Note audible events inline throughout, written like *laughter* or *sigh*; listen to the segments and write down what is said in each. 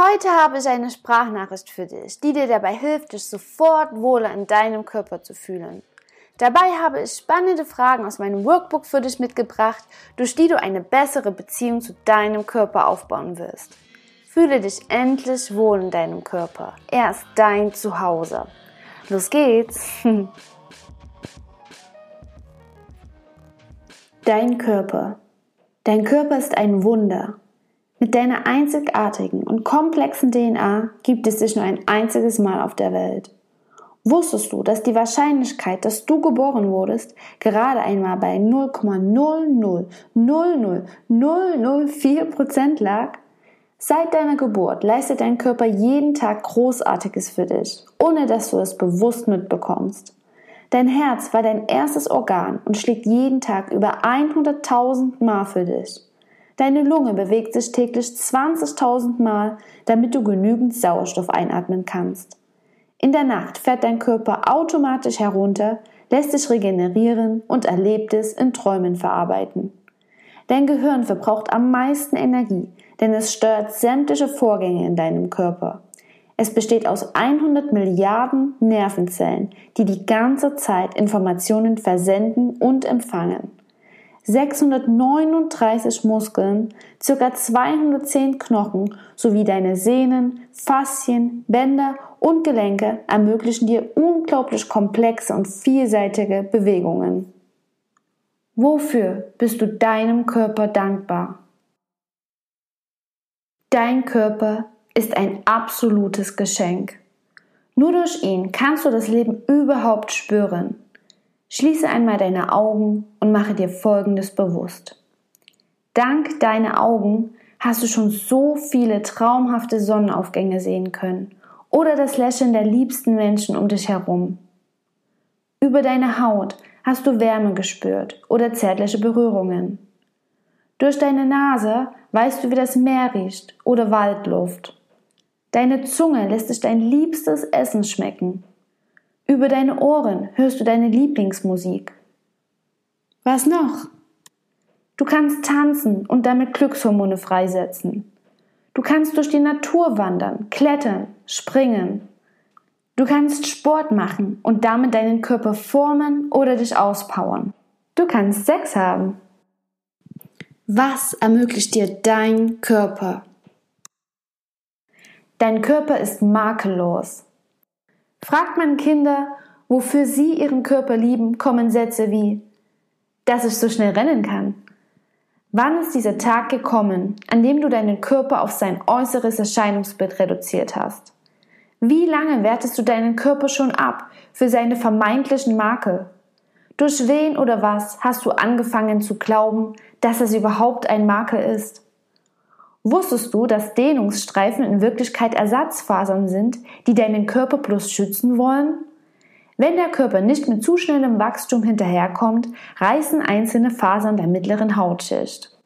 Heute habe ich eine Sprachnachricht für dich, die dir dabei hilft, dich sofort wohler in deinem Körper zu fühlen. Dabei habe ich spannende Fragen aus meinem Workbook für dich mitgebracht, durch die du eine bessere Beziehung zu deinem Körper aufbauen wirst. Fühle dich endlich wohl in deinem Körper. Er ist dein Zuhause. Los geht's! *laughs* Dein Körper. Dein Körper ist ein Wunder. Mit deiner einzigartigen und komplexen DNA gibt es dich nur ein einziges Mal auf der Welt. Wusstest du, dass die Wahrscheinlichkeit, dass du geboren wurdest, gerade einmal bei 0,0000004% lag? Seit deiner Geburt leistet dein Körper jeden Tag Großartiges für dich, ohne dass du es bewusst mitbekommst. Dein Herz war dein erstes Organ und schlägt jeden Tag über 100.000 Mal für dich. Deine Lunge bewegt sich täglich 20.000 Mal, damit du genügend Sauerstoff einatmen kannst. In der Nacht fährt dein Körper automatisch herunter, lässt sich regenerieren und Erlebtes in Träumen verarbeiten. Dein Gehirn verbraucht am meisten Energie, denn es steuert sämtliche Vorgänge in deinem Körper. Es besteht aus 100 Milliarden Nervenzellen, die die ganze Zeit Informationen versenden und empfangen. 639 Muskeln, ca. 210 Knochen sowie deine Sehnen, Faszien, Bänder und Gelenke ermöglichen dir unglaublich komplexe und vielseitige Bewegungen. Wofür bist du deinem Körper dankbar? Dein Körper ist ein absolutes Geschenk. Nur durch ihn kannst du das Leben überhaupt spüren. Schließe einmal deine Augen und mache dir Folgendes bewusst. Dank deiner Augen hast du schon so viele traumhafte Sonnenaufgänge sehen können oder das Lächeln der liebsten Menschen um dich herum. Über deine Haut hast du Wärme gespürt oder zärtliche Berührungen. Durch deine Nase weißt du, wie das Meer riecht oder Waldluft. Deine Zunge lässt dich dein liebstes Essen schmecken über deine Ohren hörst du deine Lieblingsmusik. Was noch? Du kannst tanzen und damit Glückshormone freisetzen. Du kannst durch die Natur wandern, klettern, springen. Du kannst Sport machen und damit deinen Körper formen oder dich auspowern. Du kannst Sex haben. Was ermöglicht dir dein Körper? Dein Körper ist makellos. Fragt man Kinder, wofür sie ihren Körper lieben, kommen Sätze wie, dass ich so schnell rennen kann. Wann ist dieser Tag gekommen, an dem du deinen Körper auf sein äußeres Erscheinungsbild reduziert hast? Wie lange wertest du deinen Körper schon ab für seine vermeintlichen Makel? Durch wen oder was hast du angefangen zu glauben, dass es überhaupt ein Makel ist? Wusstest du, dass Dehnungsstreifen in Wirklichkeit Ersatzfasern sind, die deinen Körper bloß schützen wollen? Wenn der Körper nicht mit zu schnellem Wachstum hinterherkommt, reißen einzelne Fasern der mittleren Hautschicht.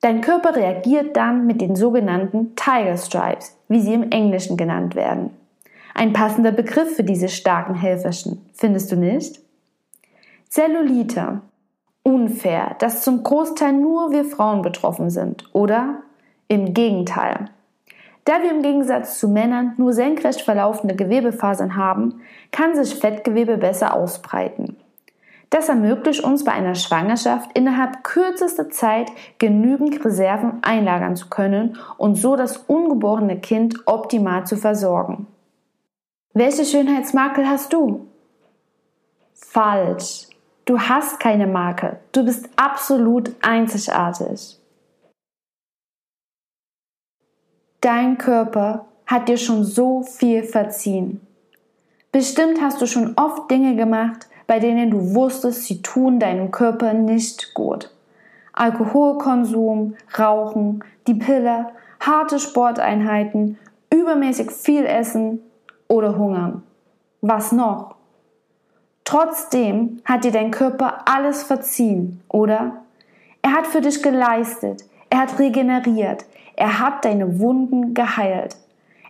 Dein Körper reagiert dann mit den sogenannten Tiger Stripes, wie sie im Englischen genannt werden. Ein passender Begriff für diese starken Helferchen, findest du nicht? Zellulite. Unfair, dass zum Großteil nur wir Frauen betroffen sind, oder? Im Gegenteil. Da wir im Gegensatz zu Männern nur senkrecht verlaufende Gewebefasern haben, kann sich Fettgewebe besser ausbreiten. Das ermöglicht uns bei einer Schwangerschaft innerhalb kürzester Zeit genügend Reserven einlagern zu können und so das ungeborene Kind optimal zu versorgen. Welche Schönheitsmakel hast du? Falsch. Du hast keine Makel. Du bist absolut einzigartig. Dein Körper hat dir schon so viel verziehen. Bestimmt hast du schon oft Dinge gemacht, bei denen du wusstest, sie tun deinem Körper nicht gut. Alkoholkonsum, Rauchen, die Pille, harte Sporteinheiten, übermäßig viel Essen oder Hungern. Was noch? Trotzdem hat dir dein Körper alles verziehen, oder? Er hat für dich geleistet, er hat regeneriert, er hat deine Wunden geheilt.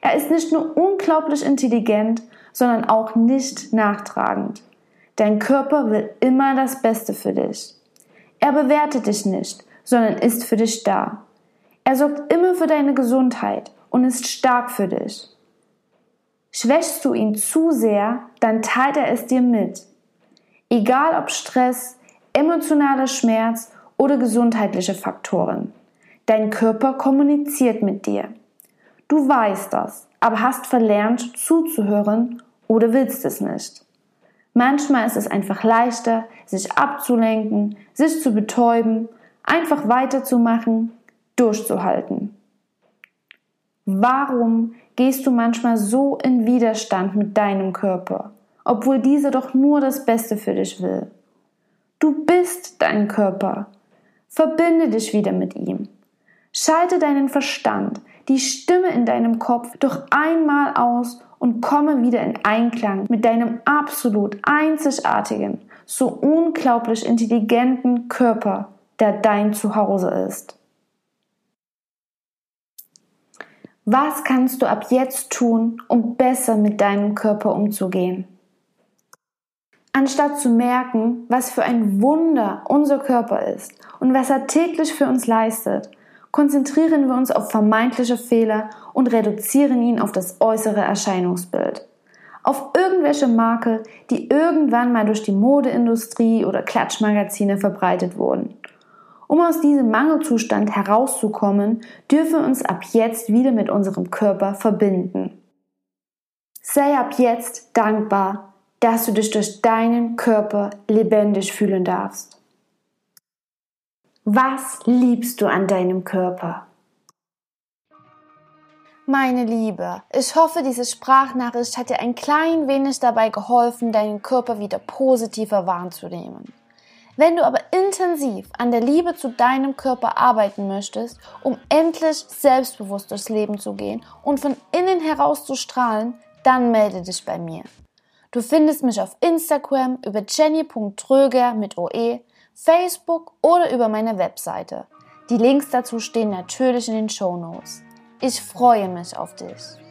Er ist nicht nur unglaublich intelligent, sondern auch nicht nachtragend. Dein Körper will immer das Beste für dich. Er bewertet dich nicht, sondern ist für dich da. Er sorgt immer für deine Gesundheit und ist stark für dich. Schwächst du ihn zu sehr, dann teilt er es dir mit. Egal ob Stress, emotionaler Schmerz oder gesundheitliche Faktoren. Dein Körper kommuniziert mit dir. Du weißt das, aber hast verlernt zuzuhören oder willst es nicht. Manchmal ist es einfach leichter, sich abzulenken, sich zu betäuben, einfach weiterzumachen, durchzuhalten. Warum gehst du manchmal so in Widerstand mit deinem Körper, obwohl dieser doch nur das Beste für dich will? Du bist dein Körper. Verbinde dich wieder mit ihm. Schalte deinen Verstand, die Stimme in deinem Kopf doch einmal aus und komme wieder in Einklang mit deinem absolut einzigartigen, so unglaublich intelligenten Körper, der dein Zuhause ist. Was kannst du ab jetzt tun, um besser mit deinem Körper umzugehen? Anstatt zu merken, was für ein Wunder unser Körper ist und was er täglich für uns leistet, konzentrieren wir uns auf vermeintliche Fehler und reduzieren ihn auf das äußere Erscheinungsbild. Auf irgendwelche Makel, die irgendwann mal durch die Modeindustrie oder Klatschmagazine verbreitet wurden. Um aus diesem Mangelzustand herauszukommen, dürfen wir uns ab jetzt wieder mit unserem Körper verbinden. Sei ab jetzt dankbar, dass du dich durch deinen Körper lebendig fühlen darfst. Was liebst du an deinem Körper? Meine Liebe, ich hoffe, diese Sprachnachricht hat dir ein klein wenig dabei geholfen, deinen Körper wieder positiver wahrzunehmen. Wenn du aber intensiv an der Liebe zu deinem Körper arbeiten möchtest, um endlich selbstbewusst durchs Leben zu gehen und von innen heraus zu strahlen, dann melde dich bei mir. Du findest mich auf Instagram über jenny.tröger mit OE Facebook oder über meine Webseite. Die Links dazu stehen natürlich in den Show Notes. Ich freue mich auf dich.